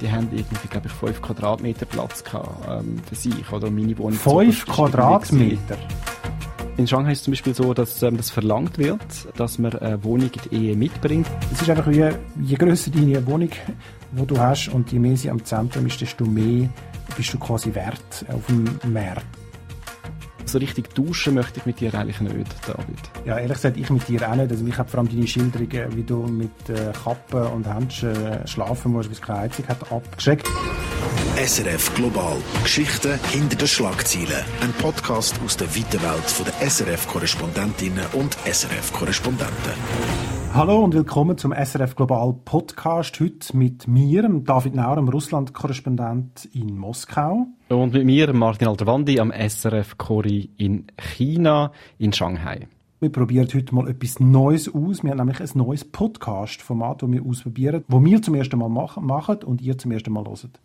die haben irgendwie, glaube ich, 5 Quadratmeter Platz gehabt, ähm, für sich, oder meine Wohnung. 5 Quadratmeter? In Shanghai ist es zum Beispiel so, dass ähm, das verlangt wird, dass man eine Wohnung in die Ehe mitbringt. Es ist einfach wie, je grösser deine Wohnung, die du hast und je mehr sie am Zentrum ist, desto mehr bist du quasi wert auf dem Markt. So richtig duschen möchte ich mit dir eigentlich nicht, David. Ja, ehrlich gesagt, ich mit dir auch nicht. Also ich habe vor allem deine Schilderungen, wie du mit äh, Kappen und Händchen äh, schlafen musst, bis keine Heizung hat, abgeschickt. SRF Global. Geschichten hinter den Schlagzeilen. Ein Podcast aus der weiten Welt der SRF-Korrespondentinnen und SRF-Korrespondenten. Hallo und willkommen zum SRF Global Podcast. Heute mit mir, David Nauer, dem Russland-Korrespondent in Moskau. Und mit mir, Martin Alterwandi, am SRF Kori in China, in Shanghai. Wir probieren heute mal etwas Neues aus. Wir haben nämlich ein neues Podcast-Format, das wir ausprobieren, das wir zum ersten Mal machen und ihr zum ersten Mal hört.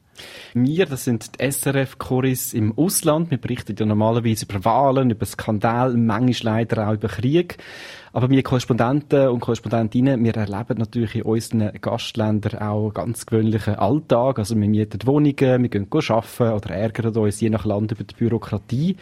Wir, das sind die SRF-Choris im Ausland. Wir berichten ja normalerweise über Wahlen, über Skandale, manchmal leider auch über Krieg. Aber wir Korrespondenten und Korrespondentinnen, wir erleben natürlich in unseren Gastländern auch ganz gewöhnlichen Alltag. Also wir mieten Wohnungen, wir gehen arbeiten oder ärgern uns je nach Land über die Bürokratie.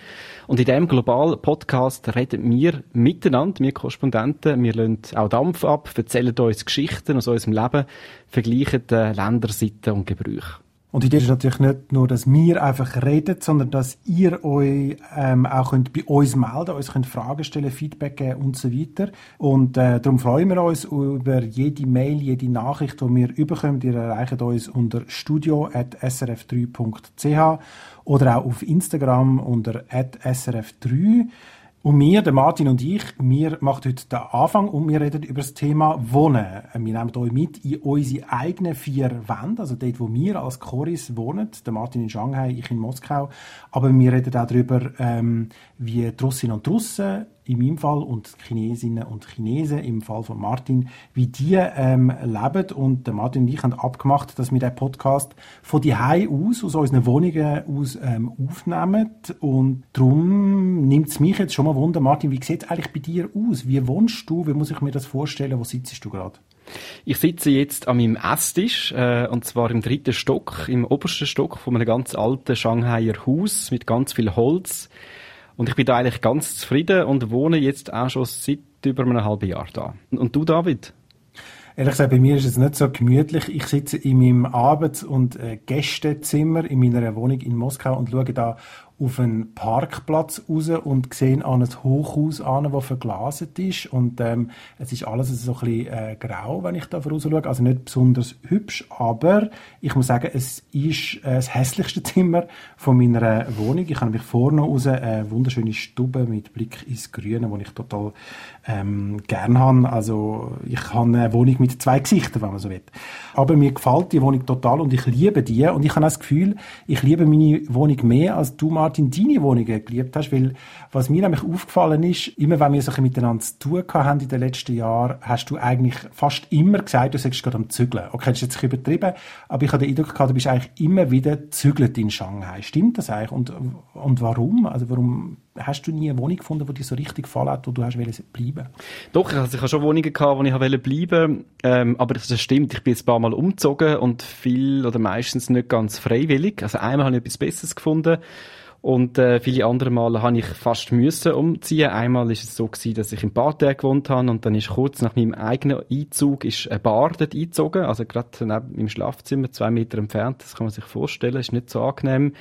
Und in diesem globalen Podcast reden wir miteinander, wir Korrespondenten, wir lassen auch Dampf ab, erzählen uns Geschichten aus unserem Leben, vergleichen Länderseiten und Gebrüche. Und die Idee ist natürlich nicht nur, dass wir einfach reden, sondern dass ihr euch ähm, auch könnt bei uns melden, uns könnt Fragen stellen, Feedback geben und so weiter. Und äh, darum freuen wir uns über jede Mail, jede Nachricht, die wir überkommen. Ihr erreicht uns unter studio.srf3.ch oder auch auf Instagram unter srf3. Und wir, der Martin und ich, wir machen heute den Anfang und wir reden über das Thema Wohnen. Wir nehmen euch mit in unsere eigenen vier Wände, also dort, wo wir als Choris wohnen. Der Martin in Shanghai, ich in Moskau. Aber wir reden auch darüber, ähm, wie die Russinnen und Russen in meinem Fall und Chinesinnen und Chinesen im Fall von Martin, wie die ähm, leben. Und der Martin und ich haben abgemacht, dass wir den Podcast von die aus, aus unseren Wohnungen aus ähm, aufnehmen. Und darum nimmt es mich jetzt schon mal Wunder, Martin, wie sieht es eigentlich bei dir aus? Wie wohnst du? Wie muss ich mir das vorstellen? Wo sitzt du gerade? Ich sitze jetzt an meinem Esstisch, äh, und zwar im dritten Stock, im obersten Stock von einem ganz alten Shanghaier Haus mit ganz viel Holz. Und ich bin da eigentlich ganz zufrieden und wohne jetzt auch schon seit über einem halben Jahr da. Und du, David? Ehrlich gesagt, bei mir ist es nicht so gemütlich. Ich sitze in meinem Arbeits- und äh, Gästezimmer in meiner Wohnung in Moskau und schaue da auf einen Parkplatz raus und sehen an ein Hochhaus an, das verglaset ist. Und ähm, es ist alles so ein bisschen äh, grau, wenn ich da voraus schaue. Also nicht besonders hübsch, aber ich muss sagen, es ist äh, das hässlichste Zimmer von meiner Wohnung. Ich habe nämlich vorne raus eine wunderschöne Stube mit Blick ins Grüne, die ich total ähm, gern habe. Also ich habe eine Wohnung mit zwei Gesichtern, wenn man so will. Aber mir gefällt die Wohnung total und ich liebe die. Und ich habe das Gefühl, ich liebe meine Wohnung mehr, als du, Martin, deine Wohnung geliebt hast. Weil was mir nämlich aufgefallen ist, immer wenn wir so ein miteinander zu tun haben in den letzten Jahren, hast du eigentlich fast immer gesagt, du sagst gerade am Zügeln. Okay, das ist jetzt übertrieben, aber ich habe den Eindruck gehabt, du bist eigentlich immer wieder zügelt in Shanghai. Stimmt das eigentlich? Und, und warum? Also warum hast du nie eine Wohnung gefunden, die dir so richtig gefallen hat, wo du hast bleiben Doch, ich habe schon Wohnungen gehabt, wo ich bleiben wollte, ähm, aber das stimmt, ich bin ein paar Mal umgezogen und viel oder meistens nicht ganz freiwillig. Also einmal habe ich etwas Besseres gefunden und äh, viele andere Male habe ich fast müssen umziehen. Einmal ist es so gewesen, dass ich in Bad gewohnt habe und dann ist kurz nach meinem eigenen Einzug ist eine Bar dort eingezogen, also gerade neben meinem Schlafzimmer, zwei Meter entfernt. Das kann man sich vorstellen, ist nicht so angenehm.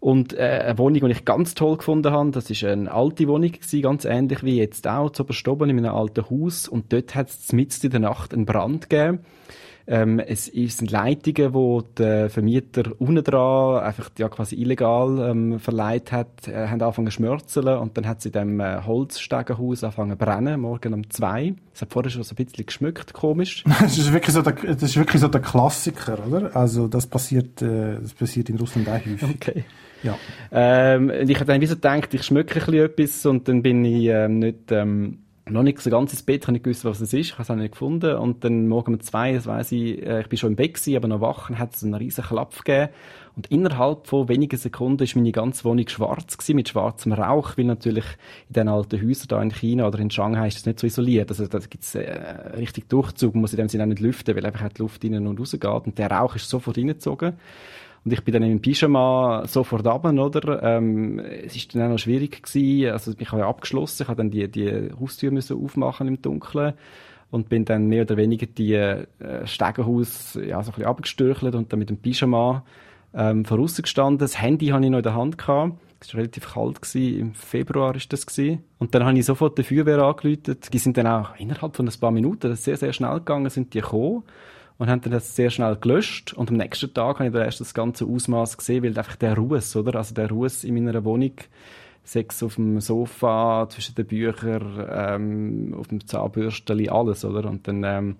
Und äh, eine Wohnung, die ich ganz toll gefunden habe, das ist eine alte Wohnung gewesen, ganz ähnlich wie jetzt auch, zu Oberstoben in einem alten Haus. Und dort hat es mitten in der Nacht einen Brand gegeben. Ähm, es sind Leitungen, wo der Vermieter unten dran einfach ja quasi illegal ähm, verleiht hat, äh, haben angefangen zu schmörzeln und dann hat sie in dem äh, Holzstegenhaus angefangen zu brennen, morgen um zwei. Es hat vorher schon so ein bisschen geschmückt, komisch. das ist wirklich so der, das ist wirklich so der Klassiker, oder? Also das passiert, äh, das passiert in Russland auch häufig. Okay. Ja. Ähm, ich habe dann wie so gedacht, ich schmücke ein bisschen etwas und dann bin ich ähm, nicht ähm, noch nicht so ganz ins Bett, ich habe nicht gewusst, was es ist, ich habe es auch nicht gefunden. Und dann morgen um zwei, das weiss ich, äh, ich bin schon im Bett gewesen, aber noch wach, und hat es einen riesen Klapp gegeben. Und innerhalb von wenigen Sekunden ist meine ganze Wohnung schwarz gewesen, mit schwarzem Rauch, weil natürlich in den alten Häusern da in China oder in Shanghai ist das nicht so isoliert. Also da gibt es äh, richtig Durchzug, man muss in dem Sinne auch nicht lüften, weil einfach die Luft rein und raus geht. Und der Rauch ist sofort reingezogen. Und ich bin dann im Pyjama sofort runter, oder? Ähm, es ist dann auch noch schwierig gewesen. Also, ich habe ja abgeschlossen. Ich habe dann die, die Haustür müssen aufmachen im Dunkeln. Und bin dann mehr oder weniger die äh, Stegenhaus, ja, so ein bisschen abgestürchelt und dann mit dem Pyjama, ähm, vorausgestanden. Das Handy hatte ich noch in der Hand gehabt. Es war relativ kalt, gewesen. im Februar ist das. Gewesen. Und dann habe ich sofort die Feuerwehr angerufen. Die sind dann auch innerhalb von ein paar Minuten, das ist sehr, sehr schnell gegangen, sind die gekommen und haben dann das sehr schnell gelöscht. Und am nächsten Tag habe ich dann erst das ganze Ausmaß gesehen, weil einfach der Ruß, oder? Also der Ruß in meiner Wohnung, Sex auf dem Sofa, zwischen den Büchern, ähm, auf dem Zahnbürsteli, alles, oder? Und dann, ähm,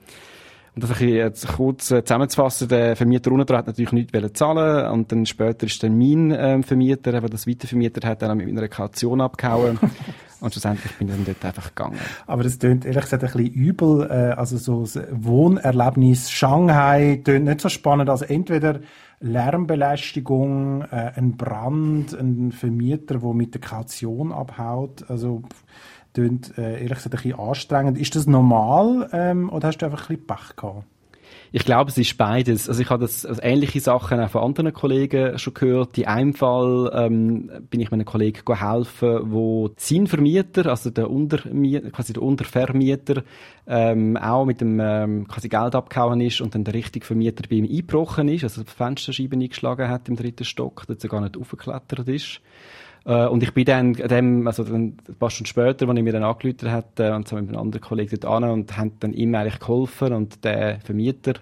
und das ein jetzt kurz äh, zusammenzufassen, der Vermieter unten hat natürlich nichts zahlen und dann später ist dann mein ähm, Vermieter, der das weitervermietet hat, dann mit einer Kaution abgehauen. Und schlussendlich bin ich dann dort einfach gegangen. Aber das tönt ehrlich gesagt ein bisschen übel. Äh, also so das Wohnerlebnis Shanghai tönt nicht so spannend. Also entweder Lärmbelästigung, äh, ein Brand, ein Vermieter, der mit der Kaution abhaut. Also tönt äh, ehrlich gesagt ein bisschen anstrengend. Ist das normal ähm, oder hast du einfach ein bisschen Pech gehabt? Ich glaube, es ist beides. Also ich habe das also ähnliche Sachen auch von anderen Kollegen schon gehört. In einem Fall ähm, bin ich meinem Kollegen helfen, wo sein Vermieter, also der Untermieter, quasi der Untervermieter, ähm, auch mit dem ähm, quasi Geld abgehauen ist und dann der richtige Vermieter bei ihm eingebrochen ist, also die Fensterscheibe eingeschlagen hat im dritten Stock, dass er gar nicht aufgeklettert ist. Äh, und ich bin dann dem, also dann, ein paar Stunden später, als ich mir dann angerufen hat, äh, und so mit einem anderen Kollegen dort an und haben dann ihm eigentlich geholfen und der Vermieter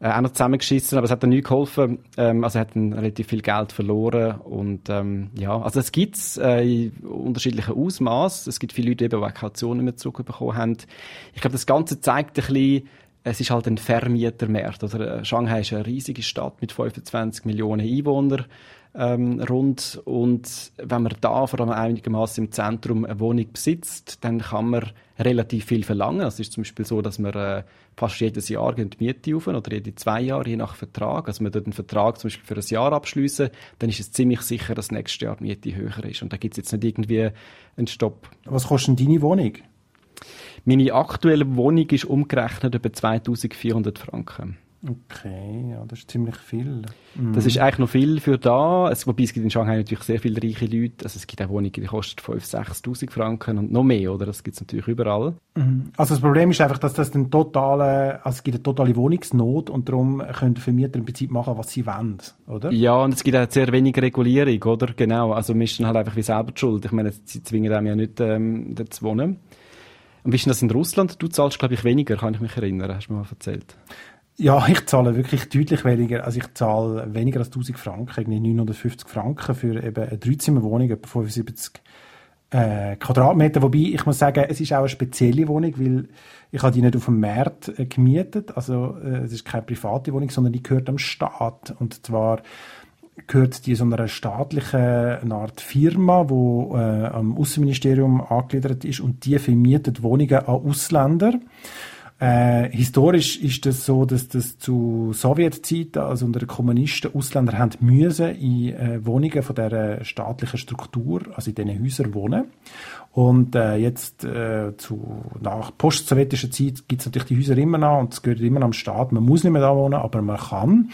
äh, auch noch zusammengeschissen, aber es hat dann nicht geholfen. Ähm, also er hat dann relativ viel Geld verloren und ähm, ja, also es gibt's äh, in unterschiedlichen Ausmaß. Es gibt viele Leute, die auch Kautionen mehr zurückbekommen haben. Ich glaube, das Ganze zeigt ein bisschen, es ist halt ein Vermietermarkt. Oder Shanghai ist eine riesige Stadt mit 25 Millionen Einwohnern ähm, rund. Und wenn man da vor allem einigermaßen im Zentrum eine Wohnung besitzt, dann kann man relativ viel verlangen. Es ist zum Beispiel so, dass man äh, fast jedes Jahr die Miete auf oder jede zwei Jahre, je nach Vertrag. Also man dort einen Vertrag zum Beispiel für ein Jahr abschließen, dann ist es ziemlich sicher, dass nächstes Jahr die Miete höher ist. Und da gibt es jetzt nicht irgendwie einen Stopp. Was kostet deine Wohnung? Meine aktuelle Wohnung ist umgerechnet über 2400 Franken. Okay, ja, das ist ziemlich viel. Mhm. Das ist eigentlich noch viel für da. Es, wobei es gibt in Shanghai natürlich sehr viele reiche Leute. Also es gibt auch Wohnungen, die kosten 5.000, 6.000 Franken und noch mehr, oder? Das gibt es natürlich überall. Mhm. Also das Problem ist einfach, dass das eine totale, also es gibt eine totale Wohnungsnot und darum können Vermieter im Prinzip machen, was sie wollen, oder? Ja, und es gibt auch sehr wenig Regulierung, oder? Genau. Also wir sind halt einfach wie selber die schuld. Ich meine, sie zwingen einem ja nicht, ähm, dort zu wohnen. Und wie ist denn das in Russland? Du zahlst, glaube ich, weniger, kann ich mich erinnern, hast du mir mal erzählt. Ja, ich zahle wirklich deutlich weniger. Also ich zahle weniger als 1000 Franken, irgendwie 950 Franken für eben eine Dreizimmerwohnung, etwa 75 äh, Quadratmeter. Wobei, ich muss sagen, es ist auch eine spezielle Wohnung, weil ich habe die nicht auf dem Markt äh, gemietet. Also äh, es ist keine private Wohnung, sondern die gehört am Staat. Und zwar gehört die so einer staatlichen eine Art Firma, wo äh, am Außenministerium angegliedert ist und die vermietet Wohnungen an Ausländer. Äh, historisch ist das so, dass das zu Sowjetzeiten, also unter den Kommunisten, Ausländer haben müssen in äh, Wohnungen von der staatlichen Struktur, also in diesen Häusern wohnen. Und äh, jetzt äh, zu, nach postsowjetischer Zeit gibt es natürlich die Häuser immer noch und es gehört immer noch am Staat. Man muss nicht mehr da wohnen, aber man kann.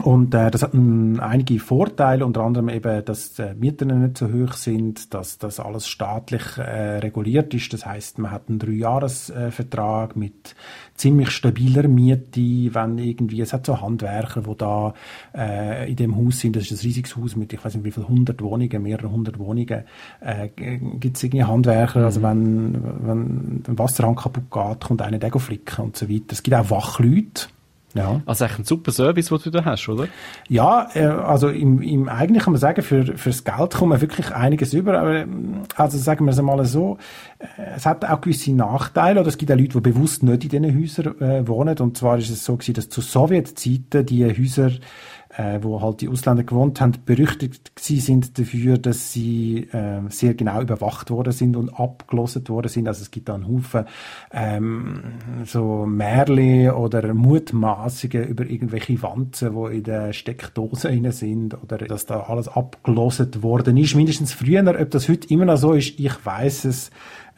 Und äh, das hat ein, einige Vorteile, unter anderem eben, dass die Mieten nicht so hoch sind, dass das alles staatlich äh, reguliert ist. Das heißt, man hat einen Dreijahresvertrag äh, mit ziemlich stabiler Miete, wenn irgendwie, es hat so Handwerker, die da äh, in dem Haus sind, das ist ein riesiges Haus mit, ich weiß nicht wie viel, hundert Wohnungen, mehrere hundert Wohnungen, äh, gibt es irgendwie Handwerker, also mhm. also wenn, wenn ein Wasserhahn kaputt geht, kommt einer der flicken und so weiter. Es gibt auch Wachleute, ja. Also eigentlich ein super Service, den du da hast, oder? Ja, äh, also im, im eigentlich kann man sagen, für, fürs Geld kommt man wirklich einiges über. Aber, ähm, also sagen wir es einmal so, äh, es hat auch gewisse Nachteile, oder es gibt auch Leute, die bewusst nicht in diesen Häusern äh, wohnen. Und zwar ist es so gewesen, dass zu Sowjetzeiten die Häuser äh, wo halt die Ausländer gewohnt haben, berüchtigt sind dafür, dass sie äh, sehr genau überwacht worden sind und abgelosset worden sind. Also es gibt da einen Haufen ähm, so Märle oder Mutmaßungen über irgendwelche Wanzen, wo in der Steckdose rein sind oder dass da alles abgelosset worden ist. Mindestens früher, ob das heute immer noch so ist, ich weiß es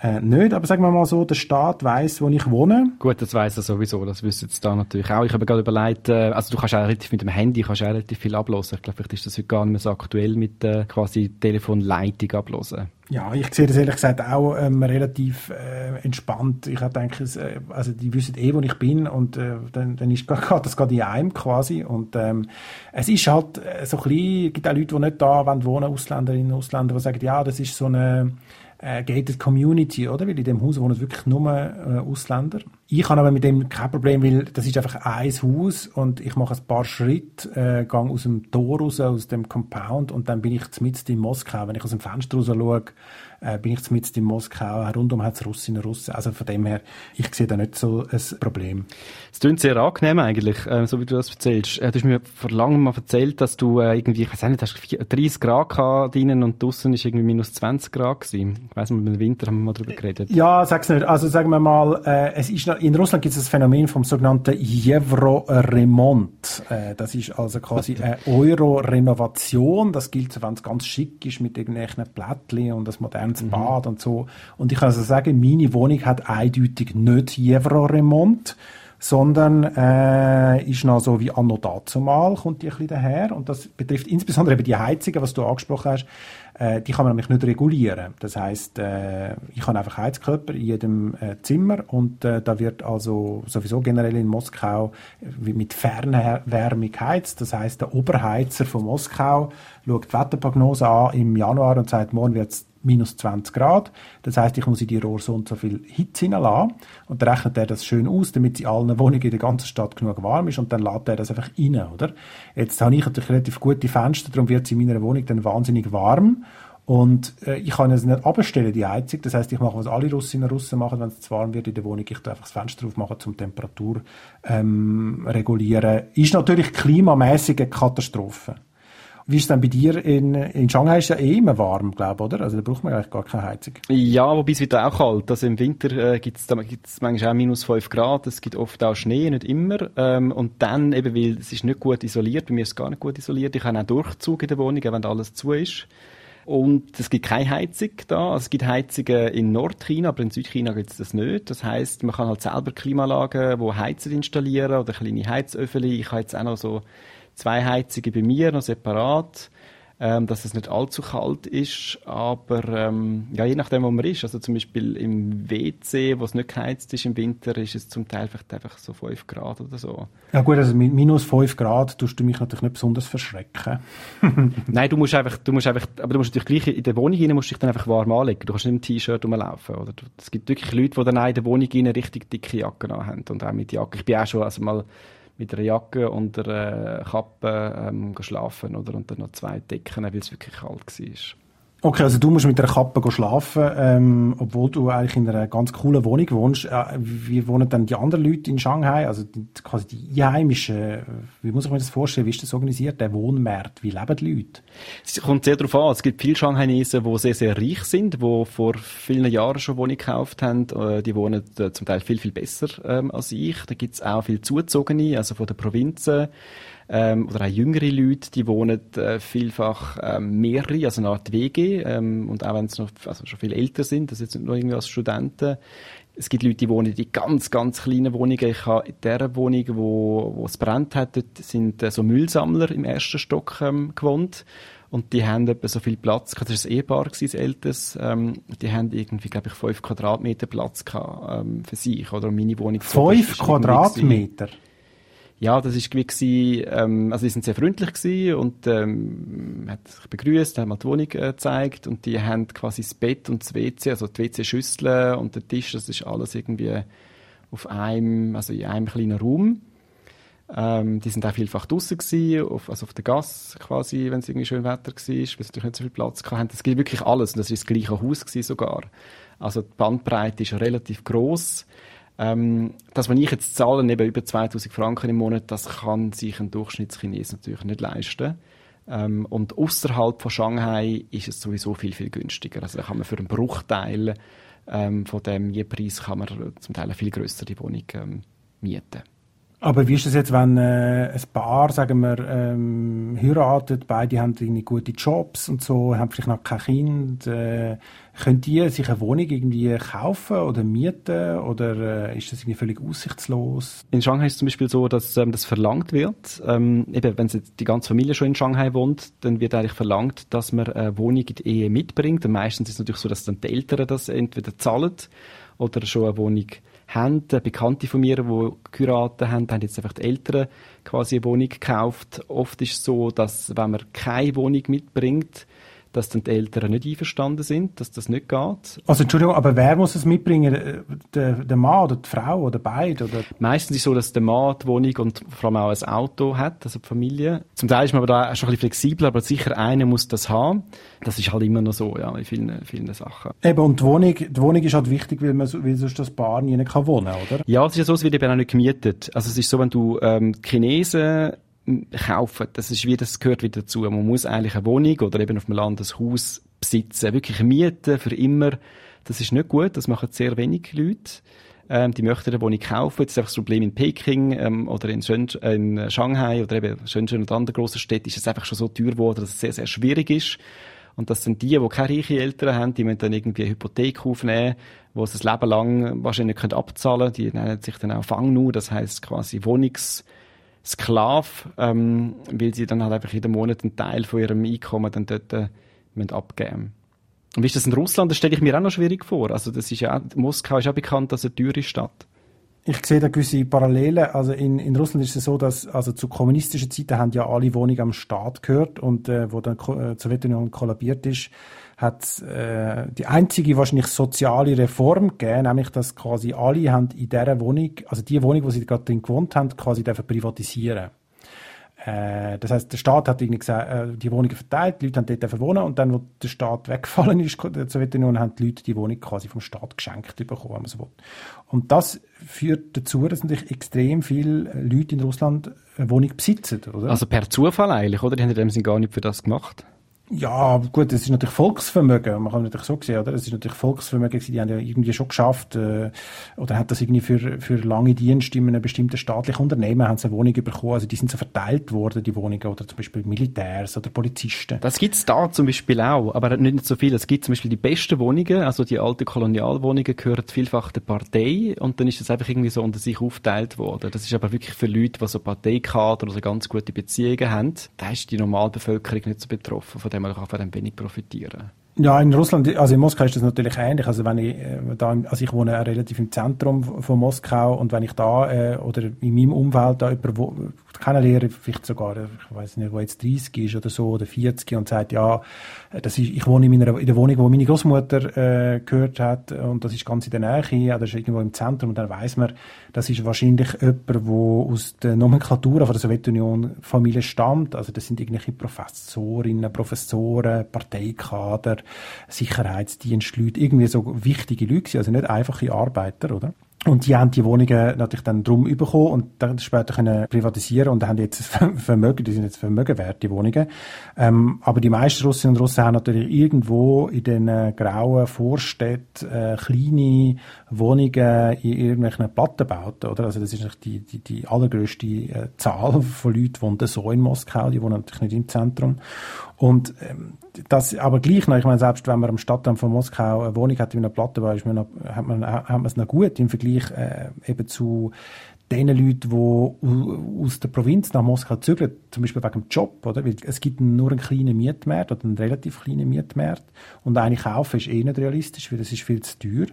äh, nicht, aber sagen wir mal so, der Staat weiß, wo ich wohne. Gut, das weiß er sowieso, das wüsste jetzt da natürlich auch. Ich habe gerade überlegt, äh, also du kannst auch relativ mit dem Handy kannst auch relativ viel ablosen. Ich glaube, vielleicht ist das heute gar nicht mehr so aktuell mit äh, quasi Telefonleitung ablosen. Ja, ich sehe das ehrlich gesagt auch ähm, relativ äh, entspannt. Ich denke, äh, also die wissen eh, wo ich bin und äh, dann, dann ist geht das gerade in einem quasi und ähm, es ist halt äh, so klein, es gibt auch Leute, die nicht da wollen, wohnen, Ausländerinnen und Ausländer, die sagen, ja, das ist so eine äh, gated Community, oder? Weil in dem Haus wohnen wirklich nur äh, Ausländer. Ich habe aber mit dem kein Problem, weil das ist einfach ein Haus und ich mache ein paar Schritte, äh, gehe aus dem Tor raus, aus dem Compound und dann bin ich mitten in Moskau. Wenn ich aus dem Fenster raus schaue, äh, bin ich mitten in Moskau, rundum hat es Russinnen und Russen. Also von dem her, ich sehe da nicht so ein Problem. Es klingt sehr angenehm eigentlich, äh, so wie du das erzählst. Äh, du hast mir vor langem mal erzählt, dass du äh, irgendwie, ich weiß nicht, hast 30 Grad gehabt drinnen und draußen ist irgendwie minus 20 Grad gewesen. Ich weiss nicht, im Winter haben wir mal darüber geredet. Ja, sag's nicht. Also sagen wir mal, äh, es ist, in Russland gibt es das Phänomen vom sogenannten Euro-Remont. Äh, das ist also quasi eine Euro-Renovation. Das gilt, wenn es ganz schick ist mit irgendwelchen Plättchen und das modernes mhm. Bad und so. Und ich kann also sagen, meine Wohnung hat eindeutig nicht Euro-Remont sondern äh, ist noch so wie anno dazumal, kommt die ein bisschen daher. Und das betrifft insbesondere eben die Heizungen, was du angesprochen hast. Äh, die kann man nämlich nicht regulieren. Das heißt, äh, ich habe einfach Heizkörper in jedem äh, Zimmer und äh, da wird also sowieso generell in Moskau mit Fernwärme geheizt. Das heißt, der Oberheizer von Moskau schaut die Wetterprognose an im Januar und sagt, morgen wird es minus 20 Grad. Das heißt, ich muss in die Rohr so und so viel Hitze hineinlassen. Und dann rechnet er das schön aus, damit in allen Wohnungen in der ganzen Stadt genug warm ist und dann lädt er das einfach rein, oder? Jetzt habe ich natürlich relativ gute Fenster, darum wird es in meiner Wohnung dann wahnsinnig warm. Und äh, ich kann es nicht abstellen, die Heizung. Das heißt, ich mache, was alle Russinnen und Russen machen, wenn es zu warm wird in der Wohnung. Ich tue einfach das Fenster aufmachen, zum Temperatur ähm, regulieren. Ist natürlich klimamäßig eine Katastrophe. Wie ist es denn bei dir in, in Shanghai? Ist ja eh immer warm, glaube ich, oder? Also da braucht man eigentlich gar keine Heizung. Ja, wobei es wird auch kalt. Also im Winter äh, gibt es manchmal auch minus 5 Grad. Es gibt oft auch Schnee, nicht immer. Ähm, und dann eben, weil es ist nicht gut isoliert. Bei mir ist es gar nicht gut isoliert. Ich habe auch Durchzug in der Wohnung, wenn alles zu ist. Und es gibt keine Heizung da. Also es gibt Heizungen in Nordchina, aber in Südchina gibt es das nicht. Das heißt, man kann halt selber Klimaanlagen, wo Heizer installieren oder kleine Heizöffel. Ich habe jetzt auch noch so zwei Heizungen bei mir, noch separat, ähm, dass es nicht allzu kalt ist, aber ähm, ja, je nachdem, wo man ist, also zum Beispiel im WC, wo es nicht geheizt ist im Winter, ist es zum Teil vielleicht einfach so 5 Grad oder so. Ja gut, also mit minus 5 Grad tust du mich natürlich nicht besonders verschrecken. Nein, du musst einfach, du musst einfach, aber du musst natürlich gleich in der Wohnung rein, musst dich dann einfach warm anlegen. Du kannst nicht im T-Shirt rumlaufen, oder? Es gibt wirklich Leute, die dann in der Wohnung rein richtig dicke Jacken haben und auch mit Jacke. Ich bin auch schon also mal mit einer Jacke und einer Kappe ähm, geschlafen oder? und noch zwei Decken, weil es wirklich kalt war. Okay, also du musst mit einer Kappe schlafen, ähm, obwohl du eigentlich in einer ganz coolen Wohnung wohnst. Äh, wie wohnen dann die anderen Leute in Shanghai? Also die, quasi die Einheimischen. Wie muss ich mir das vorstellen? Wie ist das organisiert, der Wohnmarkt? Wie leben die Leute? Es kommt sehr darauf an. Es gibt viele Shanghainesen, die sehr, sehr reich sind, die vor vielen Jahren schon Wohnung gekauft haben. Äh, die wohnen äh, zum Teil viel, viel besser ähm, als ich. Da gibt es auch viel Zuzogene, also von den Provinzen ähm, oder auch jüngere Leute, die wohnen äh, vielfach ähm, mehrere, also eine Art WG ähm, und auch wenn sie noch also schon viel älter sind, das jetzt nicht nur irgendwie als Studenten, es gibt Leute, die wohnen in ganz, ganz kleinen Wohnungen. Ich habe in der Wohnung, wo, wo es brennt hat, dort sind äh, so Müllsammler im ersten Stock ähm, gewohnt. Und die haben etwa so viel Platz gehabt. Das war ein Ehepaar, das ältes. Ähm, die haben irgendwie, glaube ich, fünf Quadratmeter Platz gehabt, ähm, für sich. Oder meine Wohnung. Fünf Quadratmeter? Ja, das ist wie ähm, also die sind sehr freundlich gewesen und ähm, hat sich begrüßt, haben mal die Wohnung äh, gezeigt und die haben quasi das Bett und das WC, also die WC-Schüssel und der Tisch, das ist alles irgendwie auf einem, also in einem kleinen Raum. Ähm, die sind auch vielfach draußen gewesen, auf, also auf der Gas quasi, wenn es irgendwie schön Wetter war, weil sie natürlich nicht so viel Platz hatten. Es gibt wirklich alles und das war das gleiche Haus gewesen sogar. Also die Bandbreite ist relativ groß Ähm, das, was ich jetzt zahle, eben über 2000 Franken im Monat, das kann sich ein Durchschnittschines natürlich nicht leisten. Ähm, und außerhalb von Shanghai ist es sowieso viel, viel günstiger. Also da kann man für einen Bruchteil ähm, von dem Mietpreis kann man zum Teil eine viel größere Wohnung ähm, mieten. Aber wie ist es jetzt, wenn äh, ein Paar, sagen wir, ähm, heiratet, beide haben gute Jobs und so, haben vielleicht noch kein Kind, äh, können die sich eine Wohnung irgendwie kaufen oder mieten oder äh, ist das irgendwie völlig aussichtslos? In Shanghai ist es zum Beispiel so, dass ähm, das verlangt wird. Ähm, eben, wenn jetzt die ganze Familie schon in Shanghai wohnt, dann wird eigentlich verlangt, dass man eine Wohnung in die Ehe mitbringt. Und meistens ist es natürlich so, dass dann die Eltern das entweder zahlen oder schon eine Wohnung haben. Bekannte von mir, die geheiratet haben, haben jetzt einfach die Eltern quasi eine Wohnung gekauft. Oft ist es so, dass wenn man keine Wohnung mitbringt, dass dann die Eltern nicht einverstanden sind, dass das nicht geht. Also Entschuldigung, aber wer muss es mitbringen? Der, der Mann oder die Frau oder beide? Oder? Meistens ist es so, dass der Mann die Wohnung und vor allem auch ein Auto hat, also die Familie. Zum Teil ist man aber da schon ein bisschen flexibler, aber sicher einer muss das haben. Das ist halt immer noch so, ja, in vielen, vielen Sachen. Eben, und die Wohnung, die Wohnung ist halt wichtig, weil, man, weil sonst das Paar nie kann wohnen oder? Ja, es ist ja so, es wird eben auch nicht gemietet. Also es ist so, wenn du ähm, Chinesen kaufen. Das ist wie, das gehört wieder dazu. Man muss eigentlich eine Wohnung oder eben auf dem Land ein Haus besitzen. Wirklich mieten für immer. Das ist nicht gut. Das machen sehr wenig Leute. Ähm, die möchten eine Wohnung kaufen. Jetzt ist einfach das Problem in Peking ähm, oder in, Shenzhen, in Shanghai oder eben Shenzhen und anderen grossen Städten ist es einfach schon so teuer geworden, dass es sehr, sehr schwierig ist. Und das sind die, die keine reichen Eltern haben, die müssen dann irgendwie eine Hypothek aufnehmen, die sie das Leben lang wahrscheinlich nicht abzahlen können. Die nennen sich dann auch Fangnu, das heißt quasi Wohnungs- Sklave, ähm, weil sie dann halt einfach jeden Monat einen Teil von ihrem Einkommen dann dort äh, abgeben Und wie ist das in Russland? Das stelle ich mir auch noch schwierig vor. Also das ist ja Moskau ist auch bekannt als eine teure Stadt. Ich sehe da gewisse Parallelen. Also in, in Russland ist es so, dass also zu kommunistischen Zeiten haben ja alle Wohnungen am Staat gehört und äh, wo dann äh, Sowjetunion kollabiert ist, hat äh, die einzige wahrscheinlich soziale Reform gegeben, nämlich dass quasi alle haben in dieser Wohnung, also die Wohnung, wo sie gerade drin gewohnt haben, quasi dürfen privatisieren. Äh, das heißt, der Staat hat irgendwie gesagt, äh, die Wohnungen verteilt, die Leute haben dort wohnen und dann, wo der Staat weggefallen ist, der Sowjetunion, haben die Leute die Wohnung quasi vom Staat geschenkt bekommen, wenn man so will. Und das führt dazu, dass natürlich extrem viele Leute in Russland eine Wohnung besitzen, oder? Also per Zufall eigentlich, oder? Die haben in dem Sinne gar nicht für das gemacht. Ja, gut, es ist natürlich Volksvermögen, man kann natürlich so sehen, oder? Es ist natürlich Volksvermögen, die haben ja irgendwie schon geschafft, äh, oder hat das irgendwie für, für lange Dienste in einem bestimmten staatlichen Unternehmen, haben sie eine Wohnung bekommen, also die sind so verteilt worden, die Wohnungen, oder zum Beispiel Militärs oder Polizisten. Das gibt's da zum Beispiel auch, aber nicht so viel. Es gibt zum Beispiel die besten Wohnungen, also die alten Kolonialwohnungen gehören vielfach der Partei, und dann ist das einfach irgendwie so unter sich aufgeteilt worden. Das ist aber wirklich für Leute, die so Parteikader oder ganz gute Beziehungen haben, da ist die Normalbevölkerung nicht so betroffen von dem kann von dem wenig profitieren. Ja, in Russland, also in Moskau ist das natürlich ähnlich. Also wenn ich äh, da, also ich wohne relativ im Zentrum von Moskau und wenn ich da äh, oder in meinem Umfeld da jemanden kennenlerne, vielleicht sogar, ich weiß nicht, wo jetzt 30 ist oder so oder 40 und sagt, ja, das ist, ich wohne in, meiner, in der Wohnung, wo meine Großmutter äh, gehört hat und das ist ganz in der Nähe, ja, das ist irgendwo im Zentrum und dann weiß man, das ist wahrscheinlich jemand, der aus der Nomenklatur von der Sowjetunion Familie stammt. Also das sind irgendwelche Professorinnen, Professoren, Parteikader, Sicherheitsdienstleute, irgendwie so wichtige Leute, also nicht einfache Arbeiter, oder? Und die haben die Wohnungen natürlich dann drum bekommen und dann später können privatisieren und haben jetzt Vermögen, die sind jetzt Vermögen wert, die Wohnungen. Ähm, aber die meisten Russinnen und Russen haben natürlich irgendwo in den grauen Vorstädten äh, kleine Wohnungen in irgendwelchen Plattenbauten, oder? Also das ist die, die, die allergrößte äh, Zahl von Leuten, die wohnen so in Moskau, die wohnen natürlich nicht im Zentrum. Und ähm, das, aber gleich noch, ich meine, selbst wenn man am Stadtrand von Moskau eine Wohnung hat, wie eine Platte war, ist man noch, hat man, hat man es noch gut im Vergleich äh, eben zu den Leuten, die aus der Provinz nach Moskau zügeln, zum Beispiel wegen dem Job, oder? Weil es gibt nur einen kleinen Mietmarkt oder einen relativ kleinen Mietmarkt und eine kaufen ist eh nicht realistisch, weil das ist viel zu teuer.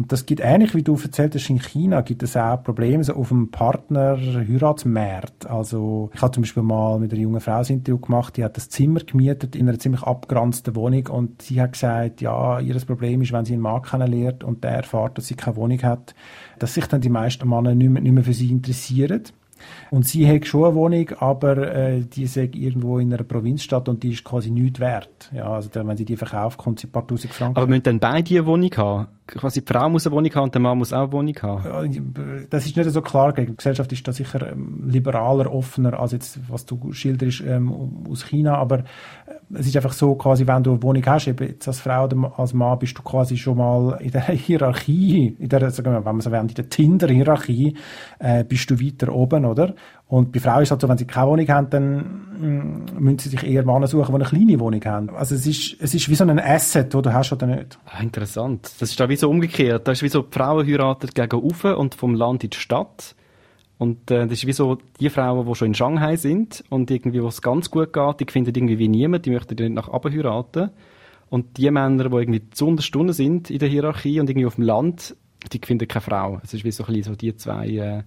Und das gibt ähnlich wie du erzählt hast, in China gibt es auch Probleme so auf dem Partner-Heiratsmarkt. Also ich habe zum Beispiel mal mit einer jungen Frau ein Interview gemacht, die hat das Zimmer gemietet in einer ziemlich abgeranzten Wohnung und sie hat gesagt, ja, ihr Problem ist, wenn sie einen Mann kennenlernt und der erfährt, dass sie keine Wohnung hat, dass sich dann die meisten Männer nicht mehr, nicht mehr für sie interessieren. Und sie hat schon eine Wohnung, aber äh, die ist irgendwo in einer Provinzstadt und die ist quasi nichts wert. Ja, also wenn sie die verkauft, kommt sie ein paar tausend Franken. Aber müssen dann beide eine Wohnung haben? Quasi die Frau muss eine Wohnung haben und der Mann muss auch eine Wohnung haben? Das ist nicht so klar. Die Gesellschaft ist da sicher ähm, liberaler, offener als jetzt, was du schilderst ähm, aus China. Aber äh, es ist einfach so, quasi, wenn du eine Wohnung hast, eben jetzt als Frau oder als Mann, bist du quasi schon mal in der Hierarchie, in der, sagen wir, wenn man so will, in der Tinder-Hierarchie, äh, bist du weiter oben, oder? Und bei Frauen ist es halt so, wenn sie keine Wohnung haben, dann mm, müssen sie sich eher Männer suchen, die eine kleine Wohnung haben. Also es ist, es ist wie so ein Asset, den du hast oder nicht. Ah, interessant. Das ist da wie so umgekehrt. Da ist wie so, die Frauen heiraten gegen Ufe und vom Land in die Stadt. Und äh, das ist wie so, die Frauen, die schon in Shanghai sind und irgendwie, wo es ganz gut geht, die finden irgendwie wie niemand, die möchten nicht nach oben heiraten. Und die Männer, die irgendwie zu Unterstunden sind in der Hierarchie und irgendwie auf dem Land, die finden keine Frau. Es ist wie so ein bisschen so die zwei... Äh,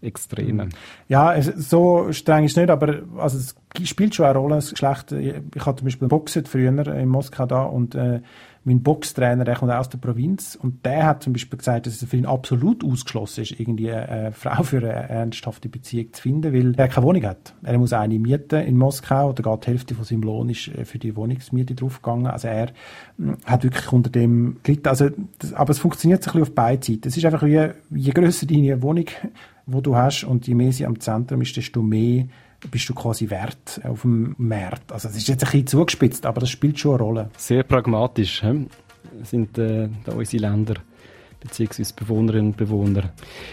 Extreme. Mhm. Ja, so streng ist es nicht, aber also es spielt schon eine Rolle, das Geschlecht. Ich hatte zum Beispiel Boxen früher in Moskau da und äh, mein Boxtrainer, der kommt aus der Provinz und der hat zum Beispiel gesagt, dass es für ihn absolut ausgeschlossen ist, irgendwie eine Frau für eine ernsthafte Beziehung zu finden, weil er keine Wohnung hat. Er muss eine mieten in Moskau, da geht die Hälfte von seinem Lohn ist äh, für die Wohnungsmiete draufgegangen. Also er hm, hat wirklich unter dem gelitten. Also, das, aber es funktioniert so ein bisschen auf beide Seiten. Es ist einfach wie, je grösser deine Wohnung, wo du hast und je mehr sie am Zentrum ist, desto mehr bist du quasi wert auf dem Markt. Also es ist jetzt ein bisschen zugespitzt, aber das spielt schon eine Rolle. Sehr pragmatisch he? sind äh, da unsere Länder beziehungsweise Bewohnerinnen und Bewohner.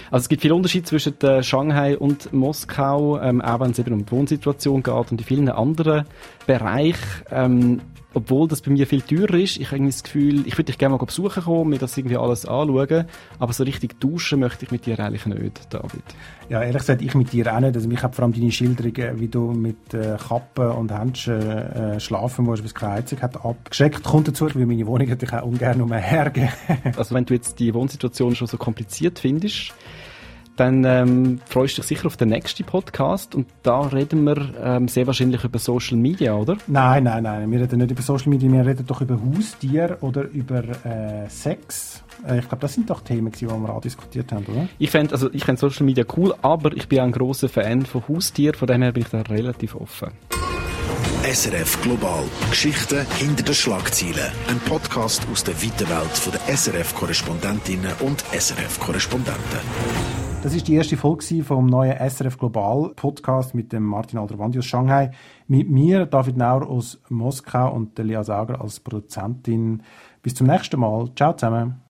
Also es gibt viele Unterschiede zwischen äh, Shanghai und Moskau, ähm, auch wenn es eben um die Wohnsituation geht und in vielen anderen Bereichen. Ähm, obwohl das bei mir viel teurer ist, ich habe irgendwie das Gefühl, ich würde dich gerne mal besuchen kommen, mir das irgendwie alles anschauen, aber so richtig duschen möchte ich mit dir eigentlich nicht, David. Ja, ehrlich gesagt, ich mit dir auch nicht. Also mich hat vor allem deine Schilderungen, wie du mit äh, Kappen und Händchen äh, schlafen musst, bis keine Heizung hat, abgeschreckt. Kommt dazu, weil meine Wohnung hätte ich auch ungern umhergeben. also wenn du jetzt die Wohnsituation schon so kompliziert findest, dann ähm, freust du dich sicher auf den nächsten Podcast und da reden wir ähm, sehr wahrscheinlich über Social Media, oder? Nein, nein, nein, wir reden nicht über Social Media, wir reden doch über Haustier oder über äh, Sex. Äh, ich glaube, das sind doch Themen, die wir auch diskutiert haben, oder? Ich fände also, ich Social Media cool, aber ich bin auch ein großer Fan von Haustieren, von dem her bin ich da relativ offen. SRF Global. Geschichten hinter den Schlagzeilen. Ein Podcast aus der weiten Welt der SRF-Korrespondentinnen und SRF-Korrespondenten. Das ist die erste Folge vom neuen SRF Global Podcast mit dem Martin Alderwandi aus Shanghai. Mit mir, David Naur aus Moskau und Lia Sager als Produzentin. Bis zum nächsten Mal. Ciao zusammen.